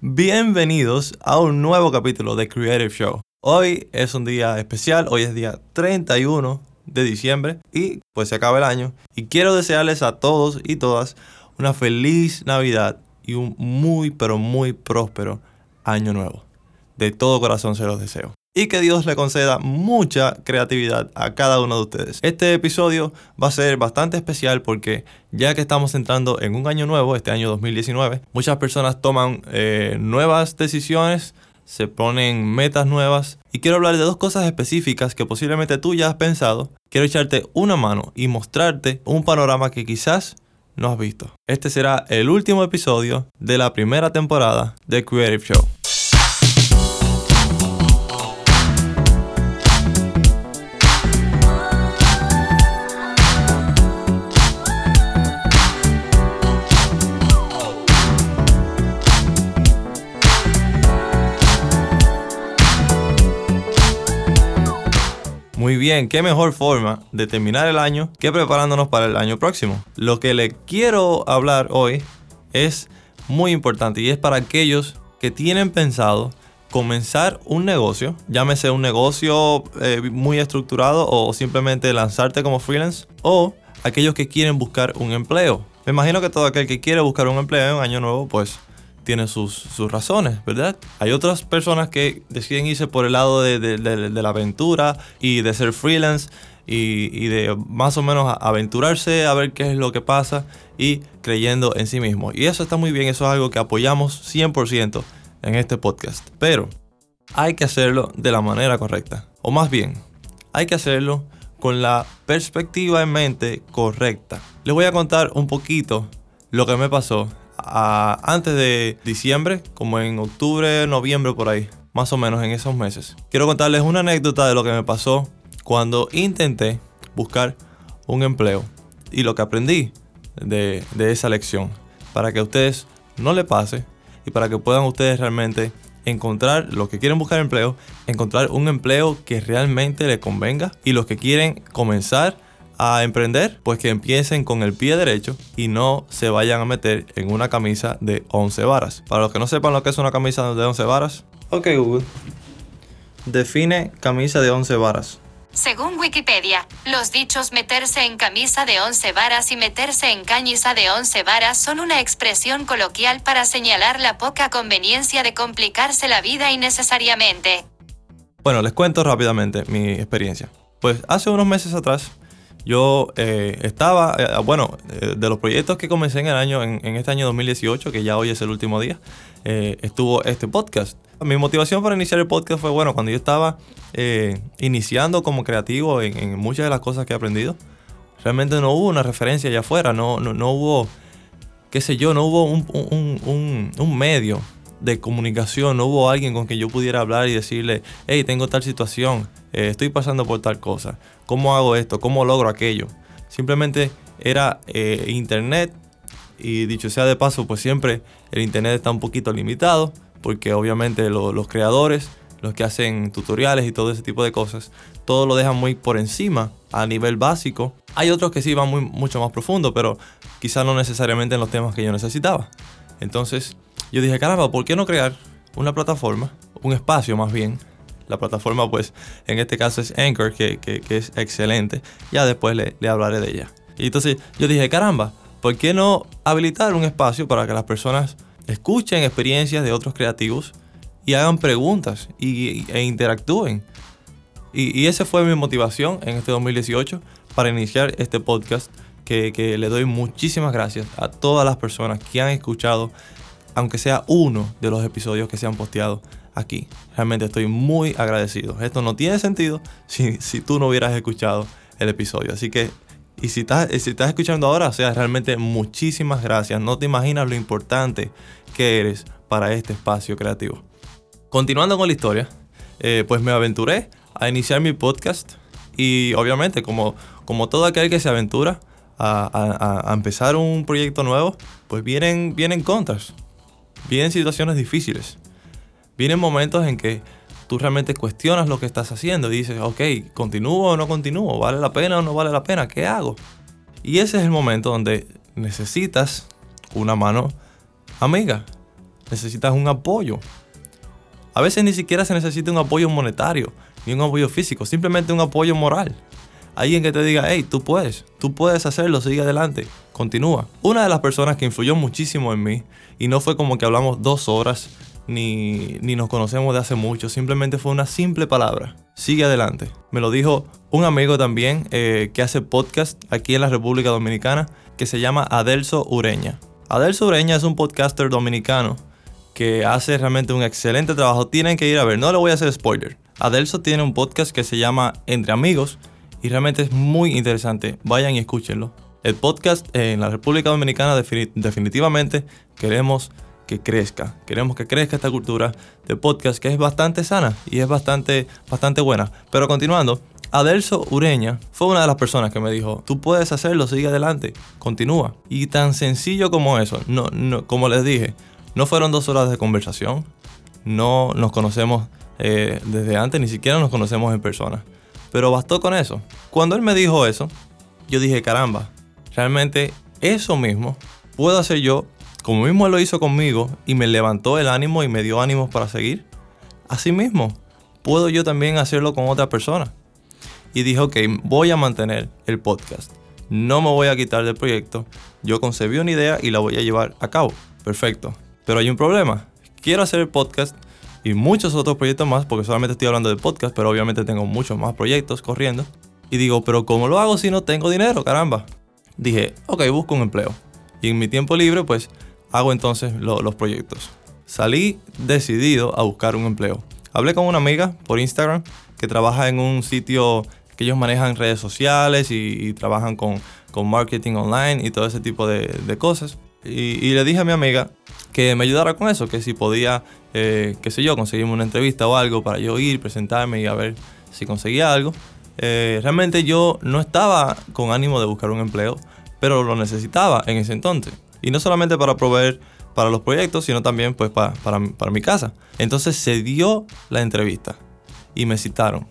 Bienvenidos a un nuevo capítulo de Creative Show. Hoy es un día especial, hoy es día 31 de diciembre y pues se acaba el año. Y quiero desearles a todos y todas una feliz Navidad y un muy pero muy próspero año nuevo. De todo corazón se los deseo y que Dios le conceda mucha creatividad a cada uno de ustedes. Este episodio va a ser bastante especial porque ya que estamos entrando en un año nuevo, este año 2019, muchas personas toman eh, nuevas decisiones, se ponen metas nuevas y quiero hablar de dos cosas específicas que posiblemente tú ya has pensado. Quiero echarte una mano y mostrarte un panorama que quizás no has visto. Este será el último episodio de la primera temporada de Creative Show. Muy bien, qué mejor forma de terminar el año que preparándonos para el año próximo. Lo que le quiero hablar hoy es muy importante y es para aquellos que tienen pensado comenzar un negocio, llámese un negocio eh, muy estructurado o simplemente lanzarte como freelance, o aquellos que quieren buscar un empleo. Me imagino que todo aquel que quiere buscar un empleo en un año nuevo, pues tiene sus, razones, ¿verdad? Hay otras personas que deciden irse por el lado de, la aventura y de ser freelance y, de más o menos aventurarse a ver qué es lo que pasa y creyendo en sí mismo. Y eso está muy bien, eso es algo que apoyamos 100% en este podcast. Pero hay que hacerlo de la manera correcta. O más bien, hay que hacerlo con la perspectiva en mente correcta. Les voy a contar un poquito lo que me pasó antes de diciembre, como en octubre, noviembre por ahí, más o menos en esos meses. Quiero contarles una anécdota de lo que me pasó cuando intenté buscar un empleo y lo que aprendí de, de esa lección para que a ustedes no le pase y para que puedan ustedes realmente encontrar los que quieren buscar empleo, encontrar un empleo que realmente les convenga y los que quieren comenzar a emprender, pues que empiecen con el pie derecho y no se vayan a meter en una camisa de 11 varas. Para los que no sepan lo que es una camisa de 11 varas, ok Google, define camisa de 11 varas. Según Wikipedia, los dichos meterse en camisa de 11 varas y meterse en cañiza de 11 varas son una expresión coloquial para señalar la poca conveniencia de complicarse la vida innecesariamente. Bueno, les cuento rápidamente mi experiencia. Pues hace unos meses atrás yo eh, estaba, eh, bueno, eh, de los proyectos que comencé en el año, en, este año 2018, que ya hoy es el último día, estuvo este podcast. Mi motivación para iniciar el podcast fue, bueno, cuando yo estaba iniciando como creativo en, muchas de las cosas que he aprendido, realmente no hubo una referencia allá afuera, no, no, hubo, qué sé yo, no hubo un, un medio de comunicación, no hubo alguien con quien yo pudiera hablar y decirle, hey, tengo tal situación, eh, estoy pasando por tal cosa, ¿cómo hago esto? ¿Cómo logro aquello? Simplemente era eh, internet y dicho sea de paso, pues siempre el internet está un poquito limitado porque obviamente los creadores, los que hacen tutoriales y todo ese tipo de cosas, todo lo dejan muy por encima a nivel básico. Hay otros que sí van muy, mucho más profundo, pero quizás no necesariamente en los temas que yo necesitaba. Entonces yo dije, caramba, ¿por qué no crear una plataforma, un espacio más bien, la plataforma, pues, en este caso es Anchor, que, es excelente. Ya después le, hablaré de ella. Y entonces yo dije, caramba, ¿por qué no habilitar un espacio para que las personas escuchen experiencias de otros creativos y hagan preguntas y, e interactúen? Y, y esa fue mi motivación en este 2018 para iniciar este podcast. Que, que, le doy muchísimas gracias a todas las personas que han escuchado, aunque sea uno de los episodios que se han posteado aquí. Realmente estoy muy agradecido. Esto no tiene sentido si, si tú no hubieras escuchado el episodio. Así que, y si estás, si estás escuchando ahora, o sea, realmente muchísimas gracias. No te imaginas lo importante que eres para este espacio creativo. Continuando con la historia, eh, pues me aventuré a iniciar mi podcast y obviamente como, como todo aquel que se aventura a, a, empezar un proyecto nuevo, pues vienen, vienen contras, vienen situaciones difíciles vienen momentos en que tú realmente cuestionas lo que estás haciendo y dices, ok, ¿continúo o no continúo? ¿Vale la pena o no vale la pena? ¿Qué hago? Y ese es el momento donde necesitas una mano amiga. necesitas un apoyo. A veces ni siquiera se necesita un apoyo monetario, ni un apoyo físico, simplemente un apoyo moral. Alguien que te diga, hey, tú puedes, tú puedes hacerlo, sigue adelante, continúa. Una de las personas que influyó muchísimo en mí, y no fue como que hablamos dos horas, ni, ni nos conocemos de hace mucho, simplemente fue una simple palabra, sigue adelante. Me lo dijo un amigo también eh, que hace podcast aquí en la República Dominicana, que se llama Adelso Ureña. Adelso Ureña es un podcaster dominicano que hace realmente un excelente trabajo. Tienen que ir a ver, no le voy a hacer spoiler. Adelso tiene un podcast que se llama Entre Amigos y realmente es muy interesante. Vayan y escúchenlo. El podcast en la República Dominicana definitivamente queremos que crezca. Queremos que crezca esta cultura de podcast que es bastante sana y es bastante, bastante buena. Pero continuando, Adelso Ureña fue una de las personas que me dijo, tú puedes hacerlo, sigue adelante, continúa. Y tan sencillo como eso, no, no, como les dije, no fueron dos horas de conversación, no nos conocemos eh, desde antes, ni siquiera nos conocemos en persona. Pero bastó con eso. Cuando él me dijo eso, yo dije, caramba, realmente eso mismo puedo hacer yo, como mismo lo hizo conmigo y me levantó el ánimo y me dio ánimos para seguir. Así mismo, puedo yo también hacerlo con otra persona. Y dije, ok, voy a mantener el podcast. No me voy a quitar del proyecto. Yo concebí una idea y la voy a llevar a cabo. Perfecto. Pero hay un problema. Quiero hacer el podcast y muchos otros proyectos más, porque solamente estoy hablando de podcast, pero obviamente tengo muchos más proyectos corriendo. Y digo, pero ¿cómo lo hago si no tengo dinero? Caramba. Dije, ok, busco un empleo. Y en mi tiempo libre, pues hago entonces los proyectos. Salí decidido a buscar un empleo. Hablé con una amiga por Instagram que trabaja en un sitio que ellos manejan redes sociales y, trabajan con, con, marketing online y todo ese tipo de, cosas. Y, y, le dije a mi amiga que me ayudara con eso, que si podía, eh, qué sé yo, conseguirme una entrevista o algo para yo ir, presentarme y a ver si conseguía algo. Eh, realmente yo no estaba con ánimo de buscar un empleo, pero lo necesitaba en ese entonces. Y no solamente para proveer para los proyectos, sino también pues para, para, para mi casa. Entonces se dio la entrevista y me citaron.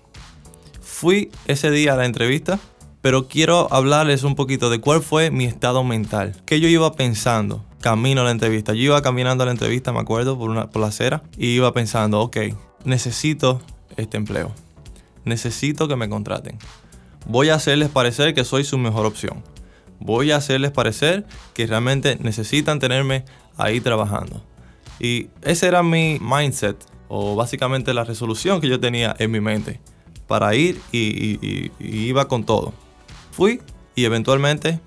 Fui ese día a la entrevista pero quiero hablarles un poquito de cuál fue mi estado mental. ¿Qué yo iba pensando camino a la entrevista? Yo iba caminando a la entrevista, me acuerdo, por, una, por la acera, y iba pensando, ok, necesito este empleo. Necesito que me contraten. Voy a hacerles parecer que soy su mejor opción. Voy a hacerles parecer que realmente necesitan tenerme ahí trabajando. Y ese era mi mindset, o básicamente la resolución que yo tenía en mi mente para ir y, iba con todo. Fui y eventualmente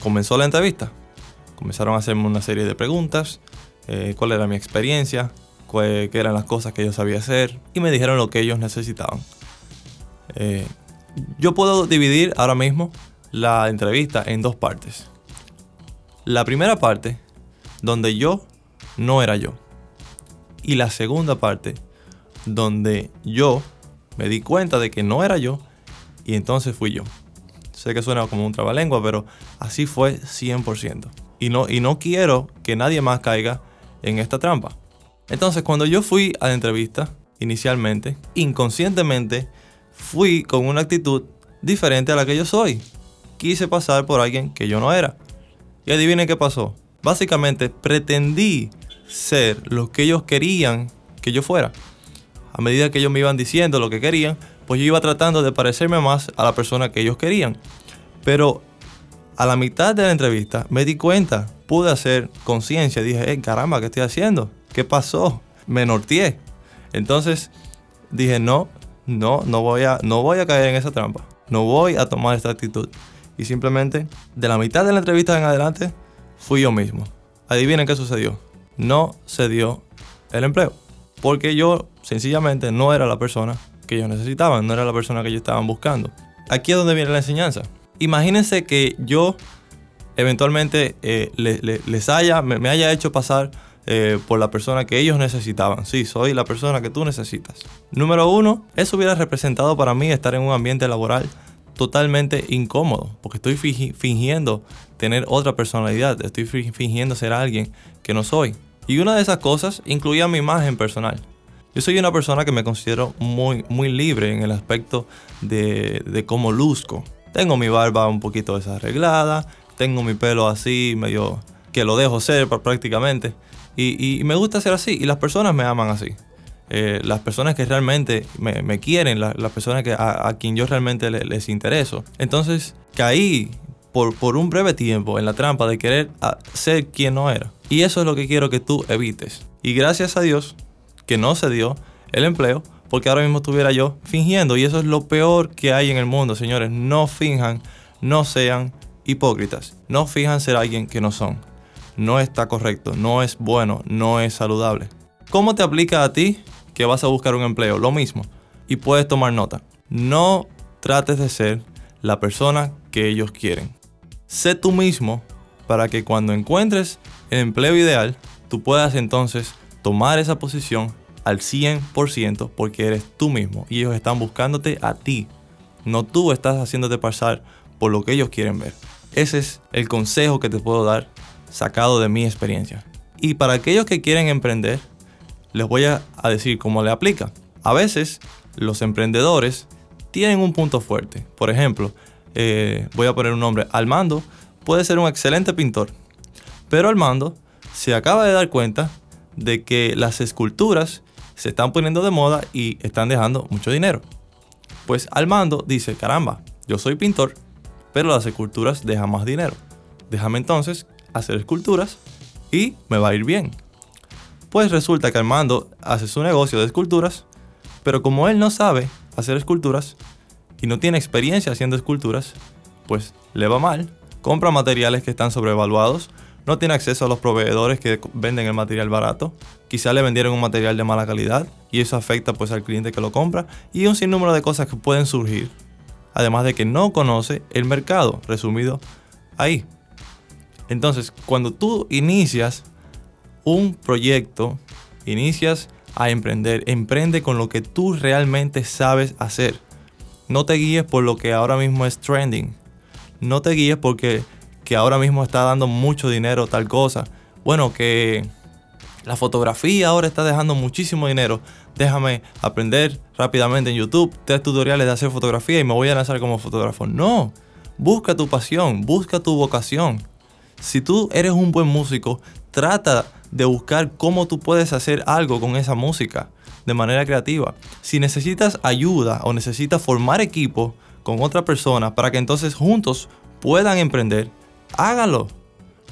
comenzó la entrevista. Comenzaron a hacerme una serie de preguntas, eh, cuál era mi experiencia, qué eran las cosas que yo sabía hacer y me dijeron lo que ellos necesitaban. Eh, yo puedo dividir ahora mismo la entrevista en dos partes. La primera parte, donde yo no era yo. Y la segunda parte, donde yo me di cuenta de que no era yo y entonces fui yo. Sé que suena como un trabalengua, pero así fue 100%. Y no, y no quiero que nadie más caiga en esta trampa. Entonces, cuando yo fui a la entrevista, inicialmente, inconscientemente, fui con una actitud diferente a la que yo soy. Quise pasar por alguien que yo no era. Y adivinen qué pasó. Básicamente, pretendí ser lo que ellos querían que yo fuera. A medida que ellos me iban diciendo lo que querían, pues yo iba tratando de parecerme más a la persona que ellos querían. Pero a la mitad de la entrevista me di cuenta, pude hacer conciencia, dije, hey, caramba, ¿qué estoy haciendo? ¿Qué pasó? Me norteé. Entonces dije, no, no, no voy a, no voy a caer en esa trampa. No voy a tomar esta actitud. Y simplemente, de la mitad de la entrevista en adelante, fui yo mismo. Adivinen qué sucedió. No se dio el empleo. Porque yo sencillamente no era la persona que ellos necesitaban, no era la persona que ellos estaban buscando. Aquí es donde viene la enseñanza. Imagínense que yo eventualmente eh, les, haya, me, haya hecho pasar eh, por la persona que ellos necesitaban. Sí, soy la persona que tú necesitas. Número uno, eso hubiera representado para mí estar en un ambiente laboral totalmente incómodo, porque estoy fingiendo tener otra personalidad, estoy fingiendo ser alguien que no soy. Y una de esas cosas incluía mi imagen personal. Yo soy una persona que me considero muy, muy libre en el aspecto de, de cómo luzco. Tengo mi barba un poquito desarreglada, tengo mi pelo así, medio que lo dejo ser prácticamente. Y, me gusta ser así. Y las personas me aman así. Eh, las personas que realmente me, quieren, las personas que, a, quien yo realmente les, intereso. Entonces caí por, un breve tiempo en la trampa de querer ser quien no era. Y eso es lo que quiero que tú evites. Y gracias a Dios que no se dio el empleo, porque ahora mismo estuviera yo fingiendo. Y eso es lo peor que hay en el mundo, señores. No finjan, no sean hipócritas. No fijan ser alguien que no son. No está correcto, no es bueno, no es saludable. ¿Cómo te aplica a ti que vas a buscar un empleo? Lo mismo. Y puedes tomar nota. No trates de ser la persona que ellos quieren. Sé tú mismo para que cuando encuentres el empleo ideal, tú puedas entonces tomar esa posición al 100% porque eres tú mismo y ellos están buscándote a ti. No tú estás haciéndote pasar por lo que ellos quieren ver. Ese es el consejo que te puedo dar sacado de mi experiencia. Y para aquellos que quieren emprender, les voy a, decir cómo le aplica. A veces los emprendedores tienen un punto fuerte. Por ejemplo, eh, voy a poner un nombre, Armando puede ser un excelente pintor, pero Armando se acaba de dar cuenta de que las esculturas se están poniendo de moda y están dejando mucho dinero. Pues Armando dice, caramba, yo soy pintor, pero las esculturas dejan más dinero. Déjame entonces hacer esculturas y me va a ir bien. Pues resulta que Armando hace su negocio de esculturas, pero como él no sabe hacer esculturas y no tiene experiencia haciendo esculturas, pues le va mal, compra materiales que están sobrevaluados, no tiene acceso a los proveedores que venden el material barato, quizá le vendieron un material de mala calidad y eso afecta pues al cliente que lo compra y un sinnúmero de cosas que pueden surgir, además de que no conoce el mercado, resumido ahí. Entonces, cuando tú inicias un proyecto, inicias a emprender, emprende con lo que tú realmente sabes hacer. No te guíes por lo que ahora mismo es trending. No te guíes porque que ahora mismo está dando mucho dinero tal cosa. Bueno, que la fotografía ahora está dejando muchísimo dinero. Déjame aprender rápidamente en YouTube tres tutoriales de hacer fotografía y me voy a lanzar como fotógrafo. No, busca tu pasión, busca tu vocación. Si tú eres un buen músico, trata de buscar cómo tú puedes hacer algo con esa música de manera creativa. Si necesitas ayuda o necesitas formar equipo con otra persona para que entonces juntos puedan emprender, hágalo.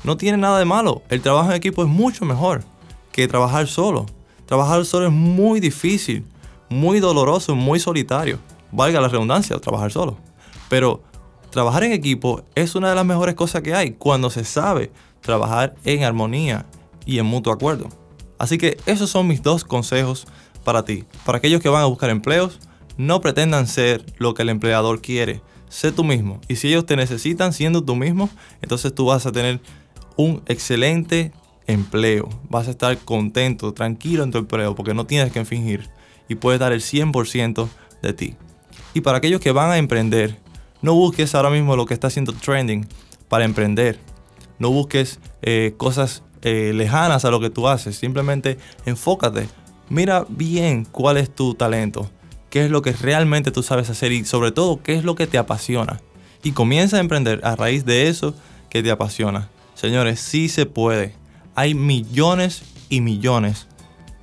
No tiene nada de malo. El trabajo en equipo es mucho mejor que trabajar solo. Trabajar solo es muy difícil, muy doloroso, muy solitario. Valga la redundancia, trabajar solo. Pero trabajar en equipo es una de las mejores cosas que hay cuando se sabe trabajar en armonía y en mutuo acuerdo. Así que esos son mis dos consejos para ti. Para aquellos que van a buscar empleos, no pretendan ser lo que el empleador quiere, sé tú mismo. Y si ellos te necesitan siendo tú mismo, entonces tú vas a tener un excelente empleo. Vas a estar contento, tranquilo en tu empleo, porque no tienes que fingir y puedes dar el 100% de ti. Y para aquellos que van a emprender, no busques ahora mismo lo que está haciendo trending para emprender. No busques eh, cosas eh, lejanas a lo que tú haces. Simplemente enfócate. Mira bien cuál es tu talento qué es lo que realmente tú sabes hacer y sobre todo qué es lo que te apasiona. Y comienza a emprender a raíz de eso que te apasiona. Señores, sí se puede. Hay millones y millones,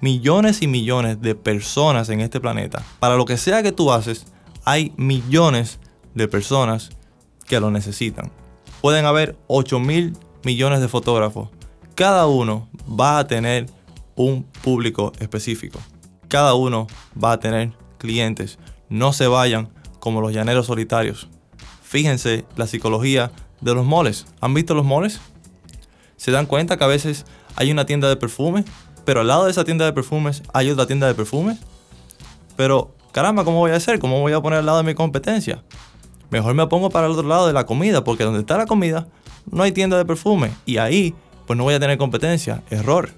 millones y millones de personas en este planeta. Para lo que sea que tú haces, hay millones de personas que lo necesitan. Pueden haber 8 mil millones de fotógrafos. Cada uno va a tener un público específico. Cada uno va a tener clientes. No se vayan como los llaneros solitarios. Fíjense la psicología de los moles. ¿Han visto los moles? ¿Se dan cuenta que a veces hay una tienda de perfume, pero al lado de esa tienda de perfumes hay otra tienda de perfumes? Pero, caramba, ¿cómo voy a hacer? ¿Cómo voy a poner al lado de mi competencia? Mejor me pongo para el otro lado de la comida, porque donde está la comida no hay tienda de perfume. Y ahí, pues no voy a tener competencia. Error.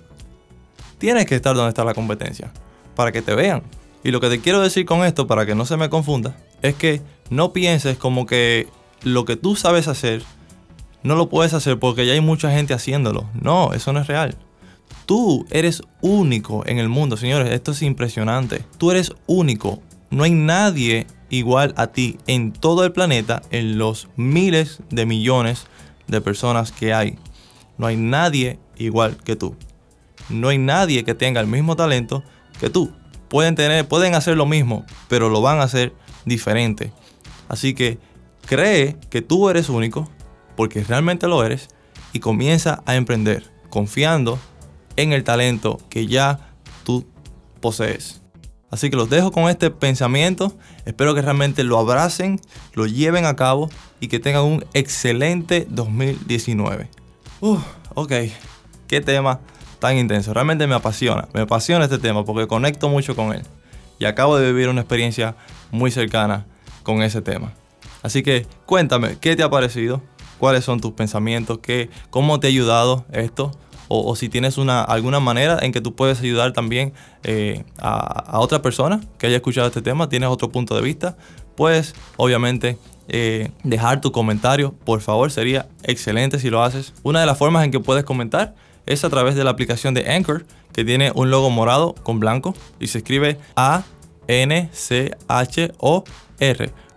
Tienes que estar donde está la competencia, para que te vean. Y lo que te quiero decir con esto, para que no se me confunda, es que no pienses como que lo que tú sabes hacer, no lo puedes hacer porque ya hay mucha gente haciéndolo. No, eso no es real. Tú eres único en el mundo, señores. Esto es impresionante. Tú eres único. No hay nadie igual a ti en todo el planeta, en los miles de millones de personas que hay. No hay nadie igual que tú. no hay nadie que tenga el mismo talento que tú. Pueden tener, pueden hacer lo mismo, pero lo van a hacer diferente. Así que cree que tú eres único, porque realmente lo eres, y comienza a emprender, confiando en el talento que ya tú posees. Así que los dejo con este pensamiento. Espero que realmente lo abracen, lo lleven a cabo y que tengan un excelente 2019. Uf, ok, qué tema tan intenso. Realmente me apasiona, me apasiona este tema porque conecto mucho con él. Y acabo de vivir una experiencia muy cercana con ese tema. Así que cuéntame, ¿qué te ha parecido? ¿Cuáles son tus pensamientos? ¿Qué, ¿Cómo te ha ayudado esto? O, si tienes una, alguna manera en que tú puedes ayudar también eh, a, otra persona que haya escuchado este tema, tienes otro punto de vista, pues obviamente eh, dejar tu comentario, por favor, sería excelente si lo haces. Una de las formas en que puedes comentar es a través de la aplicación de Anchor, que tiene un logo morado con blanco y se escribe A-N-C-H-O-R.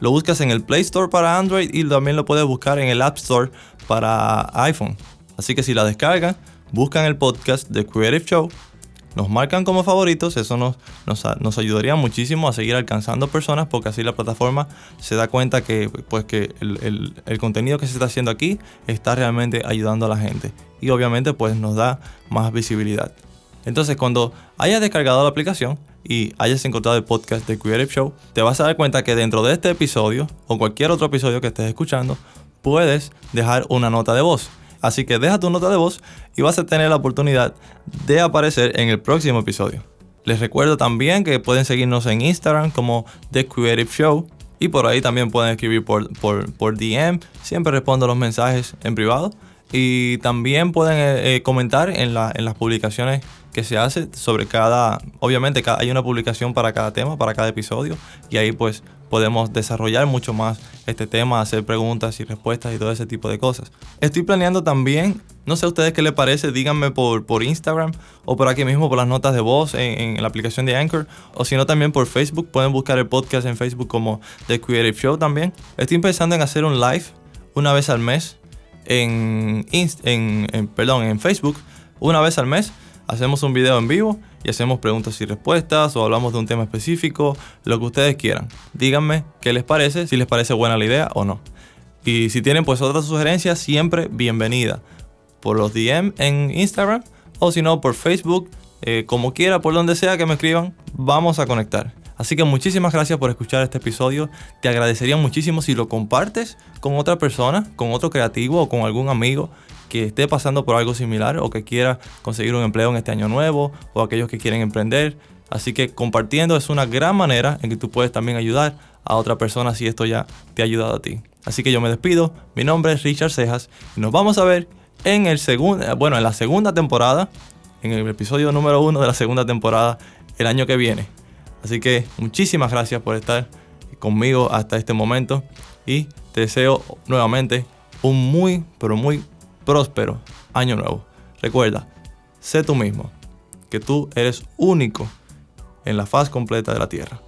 Lo buscas en el Play Store para Android y también lo puedes buscar en el App Store para iPhone. Así que si la descargan, buscan el podcast de Creative Show, nos marcan como favoritos, eso nos, nos, ayudaría muchísimo a seguir alcanzando personas porque así la plataforma se da cuenta que, pues, que el, el, contenido que se está haciendo aquí está realmente ayudando a la gente y obviamente pues nos da más visibilidad. Entonces cuando hayas descargado la aplicación y hayas encontrado el podcast de Creative Show, te vas a dar cuenta que dentro de este episodio o cualquier otro episodio que estés escuchando, puedes dejar una nota de voz. Así que deja tu nota de voz y vas a tener la oportunidad de aparecer en el próximo episodio. Les recuerdo también que pueden seguirnos en Instagram como The Creative Show y por ahí también pueden escribir por, por, DM. Siempre respondo los mensajes en privado. Y también pueden eh, eh, comentar en, en las publicaciones que se hace sobre cada, obviamente hay una publicación para cada tema, para cada episodio, y ahí pues podemos desarrollar mucho más este tema, hacer preguntas y respuestas y todo ese tipo de cosas. Estoy planeando también, no sé a ustedes qué les parece, díganme por, por Instagram o por aquí mismo por las notas de voz en, la aplicación de Anchor, o si no también por Facebook, pueden buscar el podcast en Facebook como The Creative Show también. Estoy pensando en hacer un live una vez al mes en, en perdón, en Facebook, una vez al mes hacemos un video en vivo y hacemos preguntas y respuestas o hablamos de un tema específico, lo que ustedes quieran. Díganme qué les parece, si les parece buena la idea o no. Y si tienen pues otras sugerencias, siempre bienvenida. Por los DM en Instagram o si no por Facebook, eh, como quiera, por donde sea que me escriban, vamos a conectar. Así que muchísimas gracias por escuchar este episodio. Te agradecería muchísimo si lo compartes con otra persona, con otro creativo o con algún amigo que esté pasando por algo similar o que quiera conseguir un empleo en este año nuevo o aquellos que quieren emprender. Así que compartiendo es una gran manera en que tú puedes también ayudar a otra persona si esto ya te ha ayudado a ti. Así que yo me despido. Mi nombre es Richard Cejas y nos vamos a ver en el segundo, bueno, en la segunda temporada, en el episodio número uno de la segunda temporada el año que viene. Así que muchísimas gracias por estar conmigo hasta este momento y te deseo nuevamente un muy, pero muy próspero año nuevo. Recuerda, sé tú mismo, que tú eres único en la faz completa de la tierra.